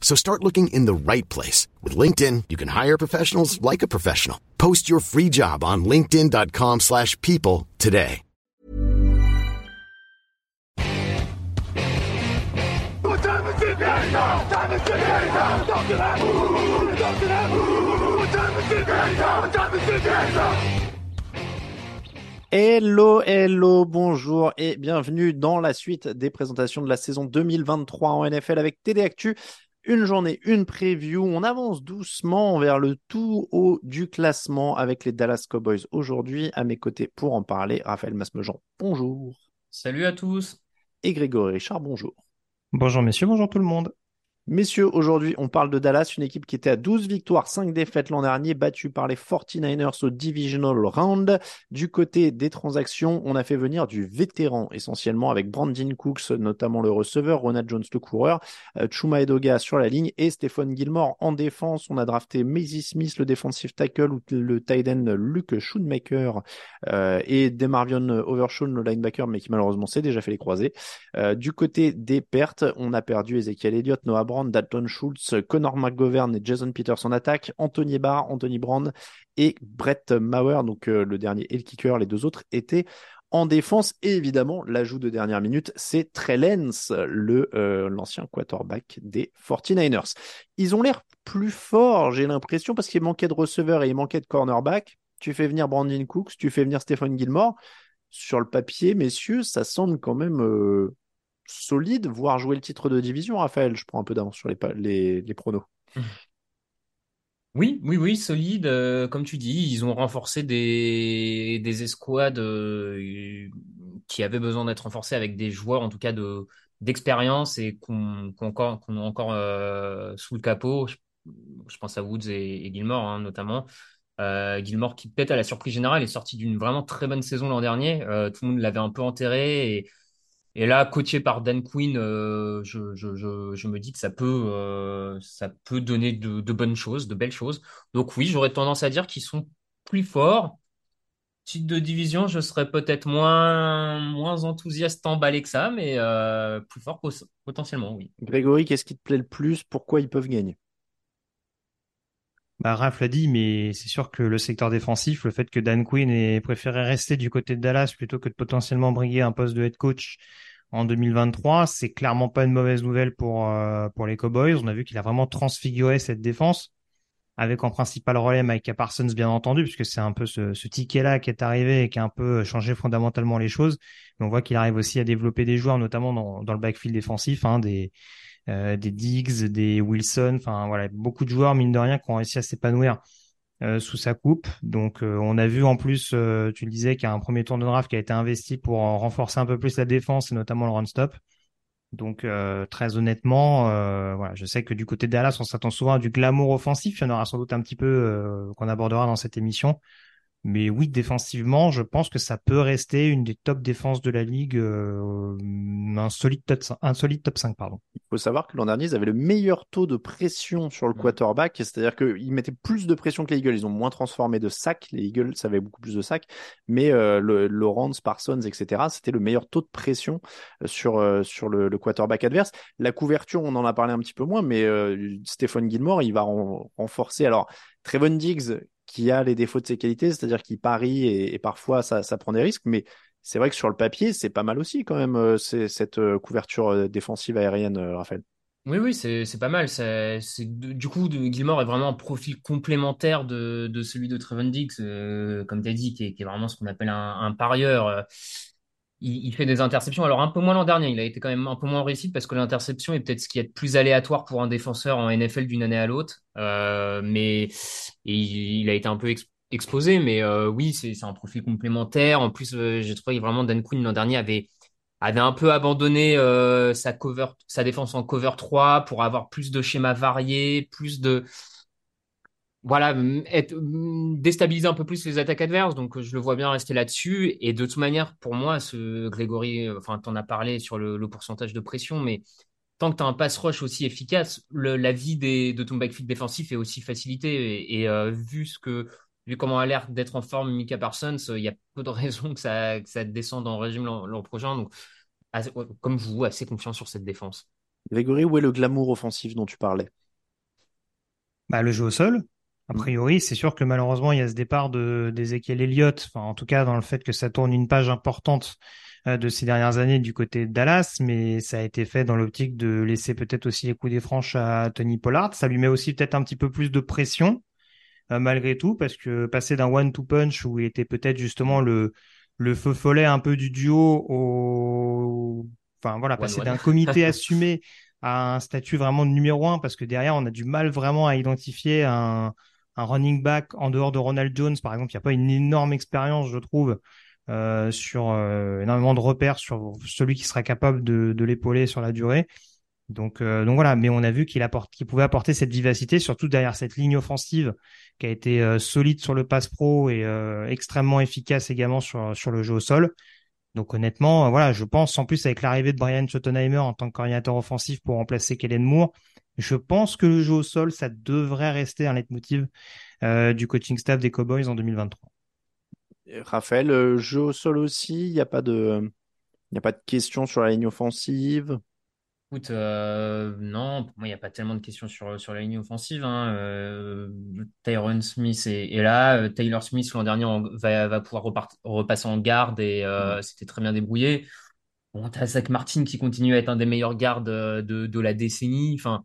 So start looking in the right place. With LinkedIn, you can hire professionals like a professional. Post your free job on linkedin.com slash people today. Hello, hello, bonjour et bienvenue dans la suite des présentations de la saison 2023 en NFL avec TD Actu. Une journée, une preview. On avance doucement vers le tout haut du classement avec les Dallas Cowboys aujourd'hui. À mes côtés pour en parler, Raphaël Masmejean, bonjour. Salut à tous. Et Grégory Richard, bonjour. Bonjour messieurs, bonjour tout le monde. Messieurs, aujourd'hui, on parle de Dallas, une équipe qui était à 12 victoires, 5 défaites l'an dernier, battue par les 49ers au Divisional Round. Du côté des transactions, on a fait venir du vétéran, essentiellement avec Brandon Cooks, notamment le receveur, Ronald Jones, le coureur, euh, Chuma Edoga sur la ligne et Stephen Gilmore en défense. On a drafté Maisie Smith, le defensive tackle, ou le tight end Luke Schoonmaker euh, et Demarvion Overshawn, le linebacker, mais qui malheureusement s'est déjà fait les croiser. Euh, du côté des pertes, on a perdu Ezekiel Elliott, Noah Brown, Dalton Schultz, Connor McGovern et Jason Peters en attaque, Anthony Barr, Anthony Brand et Brett Mauer, donc euh, le dernier et le kicker, les deux autres étaient en défense. Et évidemment, l'ajout de dernière minute, c'est Trellens, le euh, l'ancien quarterback des 49ers. Ils ont l'air plus forts, j'ai l'impression, parce qu'il manquait de receveurs et il manquait de cornerback. Tu fais venir Brandon Cooks, tu fais venir Stephen Gilmore. Sur le papier, messieurs, ça semble quand même euh, solide, voire jouer le titre de division, Raphaël. Je prends un peu d'avance sur les, les, pronos. Oui, oui, oui, solide. euh, comme tu dis, ils ont renforcé des, des escouades euh, qui avaient besoin d'être renforcées avec des joueurs, en tout cas, de d'expérience et qu'on qu'on encore, encore euh, sous le capot. Je, pense à Woods et, et Gilmore, hein, notamment. Gilmore qui peut-être à la surprise générale est sorti d'une vraiment très bonne saison l'an dernier. Tout le monde l'avait un peu enterré et et là, coaché par Dan Quinn, euh, je, me dis que ça peut, euh, donner de, bonnes choses, de belles choses. Donc oui, j'aurais tendance à dire qu'ils sont plus forts. Titre de division, je serais peut-être moins, moins enthousiaste emballé que ça, mais euh, plus fort potentiellement, oui. Grégory, qu'est-ce qui te plaît le plus? Pourquoi ils peuvent gagner? Bah, Raph l'a dit, mais c'est sûr que le secteur défensif, le fait que Dan Quinn ait préféré rester du côté de Dallas plutôt que de potentiellement briguer un poste de head coach en 2023, c'est clairement pas une mauvaise nouvelle pour, euh, pour les Cowboys. On a vu qu'il a vraiment transfiguré cette défense avec en principal relais Micah Parsons, bien entendu, puisque c'est un peu ce, ticket-là qui est arrivé et qui a un peu changé fondamentalement les choses. Mais on voit qu'il arrive aussi à développer des joueurs, notamment dans, dans le backfield défensif, hein, des, des Diggs, des Wilson, enfin voilà, beaucoup de joueurs mine de rien qui ont réussi à s'épanouir euh, sous sa coupe. Donc euh, on a vu en plus, euh, tu le disais, qu'il y a un premier tour de draft qui a été investi pour euh, renforcer un peu plus la défense et notamment le run stop. Donc euh, très honnêtement, euh, voilà, je sais que du côté de Dallas, on s'attend souvent à du glamour offensif. Il y en aura sans doute un petit peu euh, qu'on abordera dans cette émission. Mais oui, défensivement, je pense que ça peut rester une des top défenses de la ligue, euh, un solide top, un solide top 5, pardon. Il faut savoir que l'an dernier, ils avaient le meilleur taux de pression sur le quarterback, c'est-à-dire qu'ils mettaient plus de pression que les Eagles. Ils ont moins transformé de sacs. Les Eagles avaient beaucoup plus de sacs, mais euh, le, Lawrence, Parsons, etc., c'était le meilleur taux de pression euh, sur, euh, sur le, le quarterback adverse. La couverture, on en a parlé un petit peu moins, mais Stephen Gilmore, il va ren- renforcer. Alors, Trevon Diggs, qui a les défauts de ses qualités, c'est-à-dire qu'il parie et, parfois ça, prend des risques, mais c'est vrai que sur le papier, c'est pas mal aussi quand même euh, cette euh, couverture euh, défensive aérienne, Raphaël. Oui, oui, c'est pas mal. Du coup, Gilmore est vraiment un profil complémentaire de, celui de Trevon Diggs, comme tu as dit, qui est, vraiment ce qu'on appelle un parieur. Il, il fait des interceptions. Alors, un peu moins l'an dernier, il a été quand même un peu moins réussi parce que l'interception est peut-être ce qui est plus aléatoire pour un défenseur en NFL d'une année à l'autre. Euh, mais il, il a été un peu ex- exposé, mais euh, oui, c'est c'est un profil complémentaire. En plus, euh, j'ai trouvé vraiment Dan Quinn l'an dernier avait avait un peu abandonné euh, sa cover, sa défense en cover 3 pour avoir plus de schémas variés, plus de voilà, être, déstabiliser un peu plus les attaques adverses. Donc, je le vois bien rester là-dessus. Et de toute manière, pour moi, ce Grégory, euh, enfin, t'en as parlé sur le, le pourcentage de pression, mais tant que tu as un pass rush aussi efficace, le- la vie des, de ton backfield défensif est aussi facilitée. Et, et, euh, vu ce que, vu comment a l'air d'être en forme Mika Parsons, euh, il y a peu de raisons que ça, que ça descende en régime l'an prochain. Donc, assez- comme vous, assez confiant sur cette défense. Grégory, où est le glamour offensif dont tu parlais? Bah, le jeu au sol. A Mm. priori, c'est sûr que malheureusement, il y a ce départ de d'Ezekiel Elliott, enfin, en tout cas, dans le fait que ça tourne une page importante euh, de ces dernières années du côté de Dallas, mais ça a été fait dans l'optique de laisser peut-être aussi les coups des franches à Tony Pollard. Ça lui met aussi peut-être un petit peu plus de pression, euh, malgré tout, parce que passer d'un one-two punch où il était peut-être justement le, le feu follet un peu du duo au, enfin voilà, passer d'un comité assumé à un statut vraiment de numéro un, parce que derrière, on a du mal vraiment à identifier un, un running back en dehors de Ronald Jones, par exemple, il n'y a pas une énorme expérience, je trouve, euh, sur euh, énormément de repères sur celui qui sera capable de, de l'épauler sur la durée. Donc, euh, donc voilà, mais on a vu qu'il apporte, qu'il pouvait apporter cette vivacité, surtout derrière cette ligne offensive qui a été euh, solide sur le pass pro et euh, extrêmement efficace également sur, sur le jeu au sol. Donc honnêtement, euh, voilà, je pense en plus avec l'arrivée de Brian Schottenheimer en tant que offensif pour remplacer Kellen Moore, je pense que le jeu au sol, ça devrait rester un leitmotiv euh, du coaching staff des Cowboys en 2023. Et Raphaël, euh, jeu au sol aussi, il n'y a pas de, il n'y a pas de question sur la ligne offensive? Écoute, euh, non, pour moi, il n'y a pas tellement de questions sur, sur la ligne offensive. Hein. Euh, Tyron Smith est, est là. Euh, Taylor Smith, l'an dernier, va, va pouvoir repart- repasser en garde et euh, c'était très bien débrouillé. Bon, t'as Zach Martin qui continue à être un des meilleurs gardes euh, de, de la décennie. Enfin,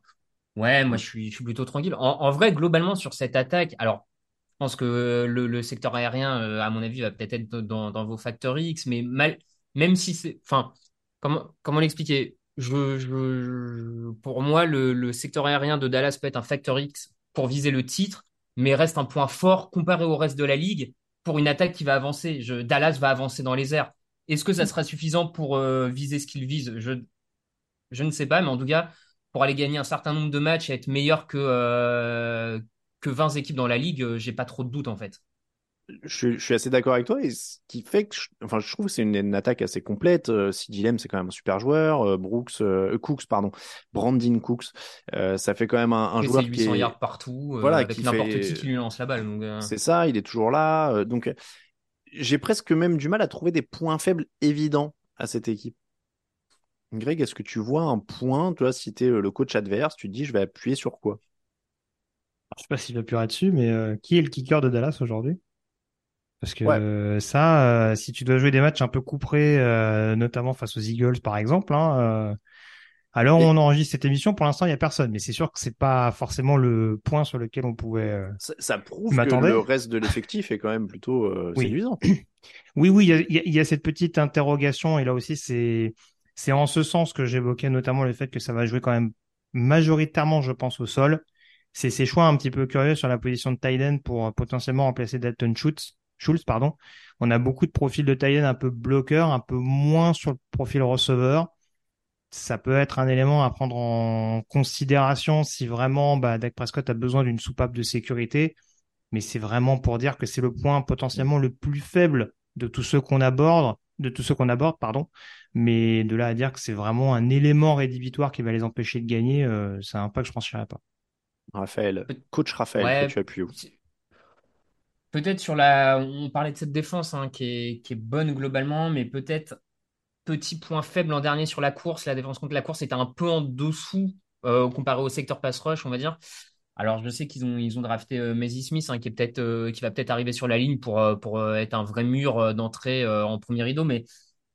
ouais, moi, je suis, je suis plutôt tranquille. En, en vrai, globalement, sur cette attaque, alors, je pense que le, le secteur aérien, euh, à mon avis, va peut-être être dans, dans vos facteurs X, mais mal, même si c'est, enfin, comment, comment l'expliquer? Je, je, je- pour moi, le, le secteur aérien de Dallas peut être un facteur X pour viser le titre, mais reste un point fort comparé au reste de la ligue pour une attaque qui va avancer. Je, Dallas va avancer dans les airs. Est-ce que ça sera suffisant pour euh, viser ce qu'il vise? Je, je ne sais pas, mais en tout cas, pour aller gagner un certain nombre de matchs et être meilleur que, euh, que 20 équipes dans la ligue, euh, j'ai pas trop de doutes en fait. Je, suis- je suis assez d'accord avec toi et ce qui fait que je, enfin, je trouve que c'est une, une attaque assez complète. Euh, Lamb, c'est quand même un super joueur. Euh, Brooks, euh, Cooks, pardon, Brandon Cooks, euh, ça fait quand même un, joueur qui 800 est, yards partout, euh, voilà, avec qui n'importe fait, qui qui lui lance la balle. Euh, c'est ça, il est toujours là. Euh, donc, j'ai presque même du mal à trouver des points faibles évidents à cette équipe. Greg, est-ce que tu vois un point, toi, si t'es euh, le coach adverse, tu te dis, je vais appuyer sur quoi? Je sais pas s'il va plus dessus, mais euh, qui est le kicker de Dallas aujourd'hui? Parce que Ouais. ça, euh, si tu dois jouer des matchs un peu couperés, euh, notamment face aux Eagles par exemple, hein, euh, Et on enregistre cette émission, pour l'instant il y a personne, mais c'est sûr que c'est pas forcément le point sur lequel on pouvait. euh, ça, ça prouve que le reste de l'effectif est quand même plutôt euh, Oui. séduisant. Oui, oui, il y y a- il y a cette petite interrogation, et là aussi c'est c'est en ce sens que j'évoquais notamment le fait que ça va jouer quand même majoritairement, je pense, au sol. C'est ces choix un petit peu curieux sur la position de end pour potentiellement remplacer Dalton Schultz. Schultz, pardon. On a beaucoup de profils de tight un peu bloqueur, un peu moins sur le profil receveur. Ça peut être un élément à prendre en considération si vraiment bah, Dak Prescott a besoin d'une soupape de sécurité. Mais c'est vraiment pour dire que c'est le point potentiellement le plus faible de tous ceux qu'on aborde, de tous ceux qu'on aborde, pardon. Mais de là à dire que c'est vraiment un élément rédhibitoire qui va les empêcher de gagner, euh, c'est un pas que je franchirais pas. Raphaël, coach Raphaël, ouais, toi, tu appuies où? Peut-être sur la, on parlait de cette défense hein, qui est, qui est bonne globalement, mais peut-être petit point faible l'an dernier sur la course. La défense contre la course était un peu en dessous euh, comparé au secteur pass rush, on va dire. Alors, je sais qu'ils ont, ils ont drafté euh, Smith, hein, qui est peut-être, euh, qui va peut-être arriver sur la ligne pour, euh, pour être un vrai mur d'entrée en premier rideau, mais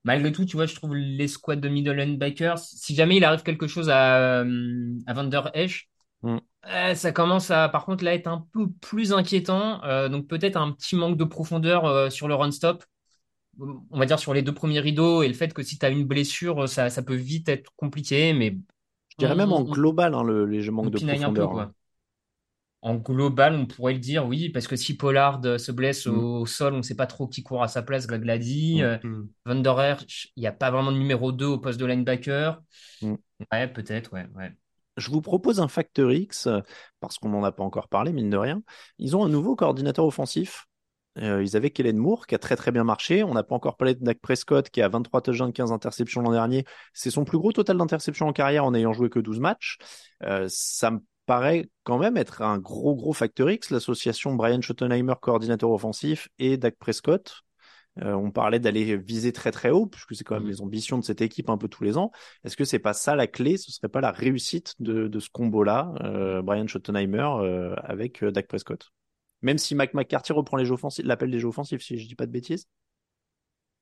malgré tout, tu vois, je trouve les squads de middle linebackers, si jamais il arrive quelque chose à, à Van Der Esch, Mm. euh, ça commence à, par contre, là, être un peu plus inquiétant. Euh, donc peut-être un petit manque de profondeur euh, sur le run stop. On va dire sur les deux premiers rideaux et le fait que si tu as une blessure, ça, ça peut vite être compliqué, mais Je dirais même en on- global, hein, le, les manques on de peu, profondeur. hein. En global, on pourrait le dire, oui, parce que si Pollard se blesse Mm. au sol, on ne sait pas trop qui court à sa place, Greg l'a dit. Mm. Hmm. Van Der il n'y a pas vraiment de numéro 2 au poste de linebacker. Ouais, peut-être, ouais, ouais. Je vous propose un Factor X, parce qu'on n'en a pas encore parlé, mine de rien. Ils ont un nouveau coordinateur offensif. Euh, ils avaient Kellen Moore, qui a très très bien marché. On n'a pas encore parlé de Dak Prescott, qui a 23 touchdowns, 15 interceptions l'an dernier. C'est son plus gros total d'interceptions en carrière en ayant joué que 12 matchs. Euh, ça me paraît quand même être un gros gros Factor X, l'association Brian Schottenheimer, coordinateur offensif, et Dak Prescott. Euh, on parlait d'aller viser très très haut, puisque c'est quand même Mhm. les ambitions de cette équipe un peu tous les ans. Est-ce que c'est pas ça la clé? Ce serait pas la réussite de, de ce combo-là, euh, Brian Schottenheimer euh, avec euh, Dak Prescott? Même si Mike McCarthy reprend les jeux offensifs, l'appel des jeux offensifs, si je dis pas de bêtises.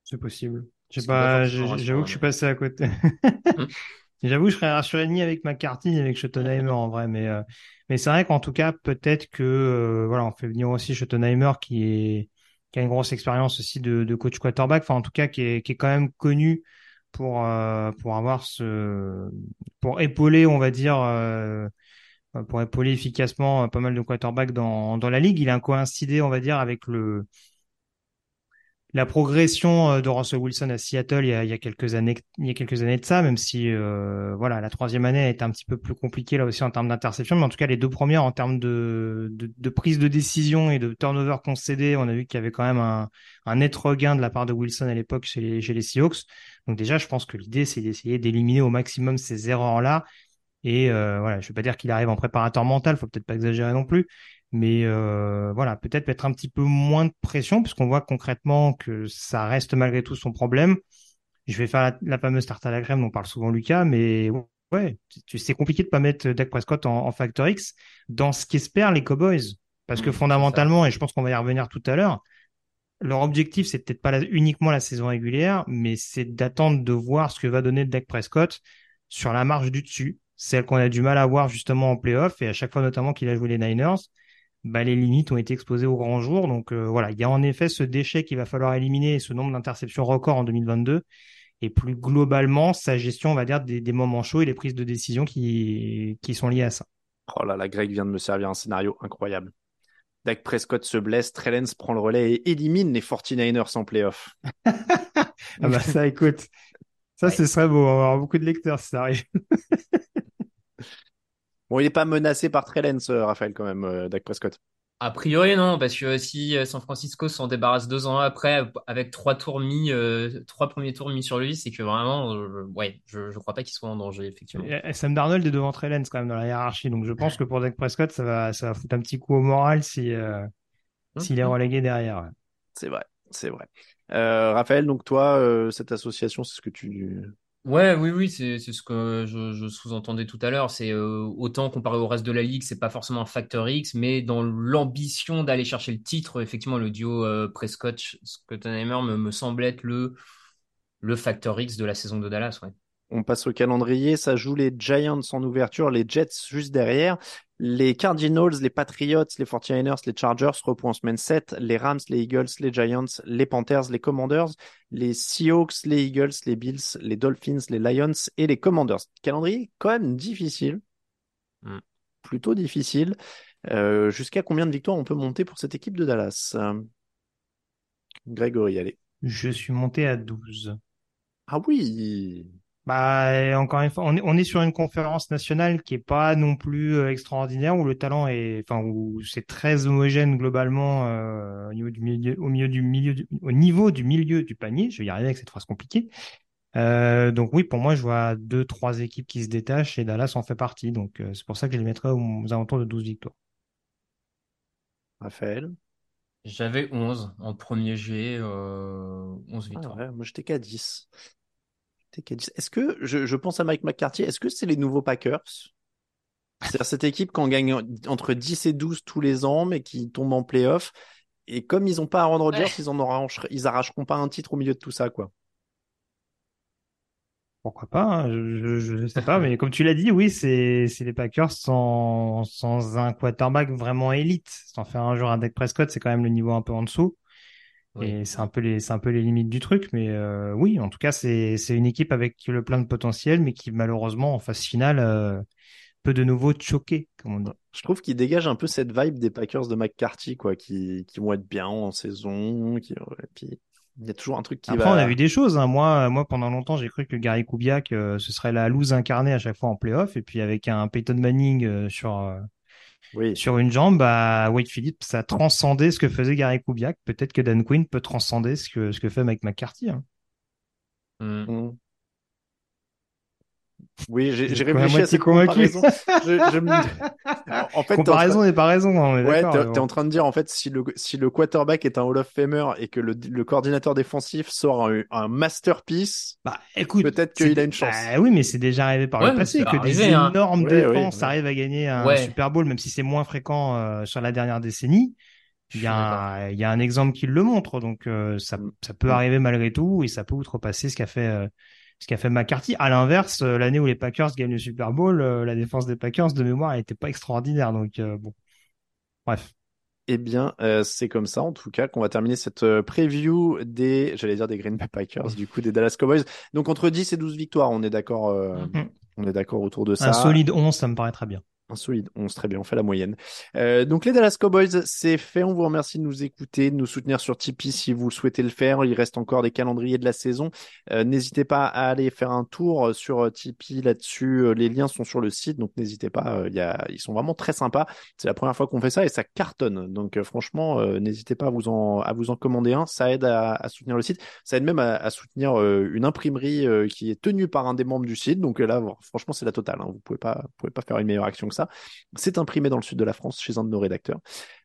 C'est possible. Pas j'avoue que je suis rassurant, passé à côté. J'avoue, je serais rassuré ni avec McCarthy ni avec Schottenheimer en vrai, mais euh, mais c'est vrai qu'en tout cas, peut-être que euh, voilà, on fait venir aussi Schottenheimer qui est qui a une grosse expérience aussi de, de coach quarterback, enfin en tout cas qui est qui est quand même connu pour euh, pour avoir ce pour épauler, on va dire euh, pour épauler efficacement pas mal de quarterbacks dans dans la ligue. Il a coïncidé, on va dire, avec le la progression euh, de Russell Wilson à Seattle il y a, quelques années, il y a quelques années de ça, même si euh, voilà la troisième année a été un petit peu plus compliquée là aussi en termes d'interception, mais en tout cas les deux premières en termes de, de, prise de décision et de turnover concédé, on a vu qu'il y avait quand même un, net regain de la part de Wilson à l'époque chez les, chez Seahawks. Donc déjà, je pense que l'idée c'est d'essayer d'éliminer au maximum ces erreurs-là. Et euh, voilà, je vais pas dire qu'il arrive en préparateur mental, faut peut-être pas exagérer non plus, mais euh, voilà, peut-être mettre un petit peu moins de pression, puisqu'on voit concrètement que ça reste malgré tout son problème. Je vais faire la, la fameuse tarte à la crème dont parle souvent Lucas, mais ouais, c'est compliqué de pas mettre Dak Prescott en, en Factor X dans ce qu'espèrent les Cowboys, parce que Mmh, fondamentalement, et je pense qu'on va y revenir tout à l'heure, leur objectif c'est peut-être pas la- uniquement la saison régulière, mais c'est d'attendre de voir ce que va donner Dak Prescott sur la marge du dessus, celle qu'on a du mal à voir justement en playoff, et à chaque fois notamment qu'il a joué les Niners bah, les limites ont été exposées au grand jour. Donc euh, voilà, il y a en effet ce déchet qu'il va falloir éliminer et ce nombre d'interceptions record en 2022. Et plus globalement, sa gestion, on va dire, des, des moments chauds et les prises de décision qui, qui sont liées à ça. Oh là là, Greg vient de me servir un scénario incroyable. Dak Prescott se blesse, Trellens prend le relais et élimine les 49ers en playoff. Ah bah ça, écoute, ça Ouais. ce serait beau, on va avoir beaucoup de lecteurs si ça arrive. Bon, il n'est pas menacé par Trellens, euh, Raphaël, quand même, euh, Dak Prescott. A priori, non, parce que si euh, San Francisco s'en débarrasse deux ans après, avec trois tours mis, euh, trois premiers tours mis sur lui, c'est que vraiment, euh, ouais, je, je crois pas qu'il soit en danger, effectivement. Et Sam Darnold est devant Trellens quand même dans la hiérarchie, donc je pense que pour Dak Prescott, ça va, ça va foutre un petit coup au moral si, euh, s'il est relégué derrière. ouais. C'est vrai, c'est vrai. Euh, Raphaël, donc toi, euh, cette association, c'est ce que tu... Ouais, oui, oui, c'est ce que je, sous-entendais tout à l'heure. C'est euh, autant comparé au reste de la ligue, c'est pas forcément un facteur X, mais dans l'ambition d'aller chercher le titre, effectivement, le duo euh, Prescott-Schottenheimer me, me semble être le le facteur X de la saison de Dallas. On passe au calendrier, ça joue les Giants en ouverture, les Jets juste derrière, les Cardinals, les Patriots, les 49ers, les Chargers reprennent en semaine 7, les Rams, les Eagles, les Giants, les Panthers, les Commanders, les Seahawks, les Eagles, les Bills, les Dolphins, les Lions et les Commanders. Calendrier quand même difficile, Mm. plutôt difficile. Euh, Jusqu'à combien de victoires on peut monter pour cette équipe de Dallas? Grégory, allez. Je suis monté à 12. Ah oui, Bah, encore une fois, on est, on est sur une conférence nationale qui est pas non plus euh, extraordinaire, où le talent est, enfin, où c'est très homogène globalement euh, au niveau du milieu, au milieu du milieu, du- au niveau du milieu du panier. Je vais y arriver avec cette phrase compliquée. Euh, donc oui, pour moi, je vois deux, trois équipes qui se détachent et Dallas en fait partie. Donc euh, c'est pour ça que je les mettrais aux, aux alentours de 12 victoires. Raphaël? J'avais 11 en premier G, euh, 11 Ah victoires. ouais, moi j'étais qu'à 10. J'étais qu'à 10. Est-ce que, je, je pense à Mike McCarthy, est-ce que c'est les nouveaux Packers? C'est-à-dire cette équipe qui en gagne entre 10 et 12 tous les ans, mais qui tombe en playoff. Et comme ils n'ont pas Aaron Rodgers, Ouais. ils en arracheront, ils arracheront pas un titre au milieu de tout ça, quoi. pourquoi pas hein, Je ne sais pas, mais comme tu l'as dit, oui, c'est les Packers sans, sans un quarterback vraiment élite. Sans faire un jour un deck Prescott, c'est quand même le niveau un peu en dessous. Et c'est un peu les c'est un peu les limites du truc, mais euh, oui, en tout cas, c'est c'est une équipe avec le plein de potentiel, mais qui malheureusement en phase finale euh, peut de nouveau choquer, comme on dit. Je trouve qu'il dégage un peu cette vibe des Packers de McCarthy, quoi, qui qui vont être bien en saison, qui puis il y a toujours un truc qui Après, on a vu des choses. Hein. Moi, moi, pendant longtemps, j'ai cru que Gary Kubiak, euh, ce serait la loose incarnée à chaque fois en playoff. Et puis, avec un Peyton Manning euh, sur, euh, oui. sur une jambe, bah, Wade Phillips, ça transcendait ce que faisait Gary Kubiak. Peut-être que Dan Quinn peut transcender ce que, ce que fait Mike McCarthy. Hein. Mm. Oui, j'ai réfléchi à cette comparaison. en fait, comparaison n'est pas raison. Hein, ouais, t'es en train de dire en fait si le si le quarterback est un Hall of Famer et que le, le coordinateur défensif sort un, un masterpiece, bah écoute, peut-être qu'il a une chance. Bah, oui, mais c'est déjà arrivé par le passé que des hein. énormes défenses arrivent à gagner un Super Bowl, même si c'est moins fréquent euh, sur la dernière décennie. Il y, a, il y a un exemple qui le montre, donc euh, ça, mm. ça peut arriver malgré tout et ça peut outrepasser ce qu'a fait euh, ce qu'a fait McCarthy. À l'inverse, euh, l'année où les Packers gagnent le Super Bowl, euh, la défense des Packers de mémoire n'était pas extraordinaire. Donc euh, bon, bref. Eh bien, c'est comme ça, en tout cas, qu'on va terminer cette preview des, j'allais dire des Green Bay Packers, du coup, des Dallas Cowboys. Donc, entre 10 et 12 victoires, on est d'accord, mm-hmm. on est d'accord autour de ça. Un solide 11, ça me paraît très bien. Un solide 11, très bien, on fait la moyenne. Euh, donc les Dallas Cowboys, c'est fait. On vous remercie de nous écouter, de nous soutenir sur Tipeee si vous souhaitez le faire. Il reste encore des calendriers de la saison. Euh, n'hésitez pas à aller faire un tour sur Tipeee là-dessus. Euh, les liens sont sur le site, donc n'hésitez pas. Y a... Ils sont vraiment très sympas. C'est la première fois qu'on fait ça et ça cartonne. Donc franchement, n'hésitez pas à vous, en... à vous en commander un. Ça aide à, soutenir le site. Ça aide même à, soutenir une imprimerie qui est tenue par un des membres du site. Donc là, franchement, c'est la totale. Hein. Vous pouvez pas, pouvez pas faire une meilleure action que ça. C'est imprimé dans le sud de la France chez un de nos rédacteurs.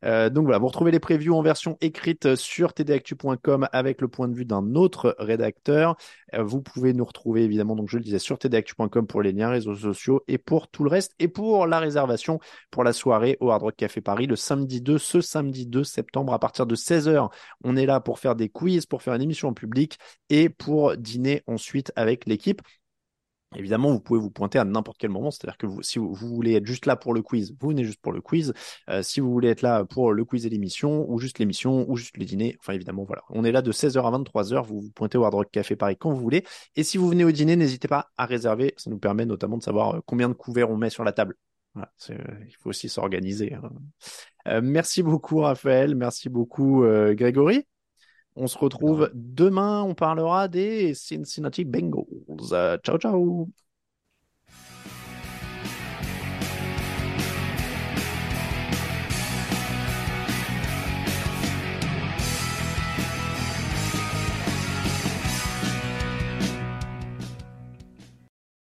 Euh, donc voilà, vous retrouvez les previews en version écrite sur tdactu.com avec le point de vue d'un autre rédacteur. Euh, vous pouvez nous retrouver évidemment, donc je le disais, sur tdactu.com pour les liens réseaux sociaux et pour tout le reste et pour la réservation pour la soirée au Hard Rock Café Paris le samedi 2, ce samedi 2 septembre à partir de 16h. On est là pour faire des quiz, pour faire une émission en public et pour dîner ensuite avec l'équipe. Évidemment, vous pouvez vous pointer à n'importe quel moment, c'est-à-dire que si vous, voulez être juste là pour le quiz, vous venez juste pour le quiz. Euh, si vous voulez être là pour le quiz et l'émission, ou juste l'émission, ou juste le dîner, enfin évidemment, voilà. On est là de 16h à 23h, vous vous pointez au Hard Rock Café Paris quand vous voulez. Et si vous venez au dîner, n'hésitez pas à réserver, ça nous permet notamment de savoir euh, combien de couverts on met sur la table. Voilà, il faut aussi s'organiser. Hein. Euh, merci beaucoup Raphaël, merci beaucoup Grégory. On se retrouve demain. On parlera des Cincinnati Bengals. ciao, ciao.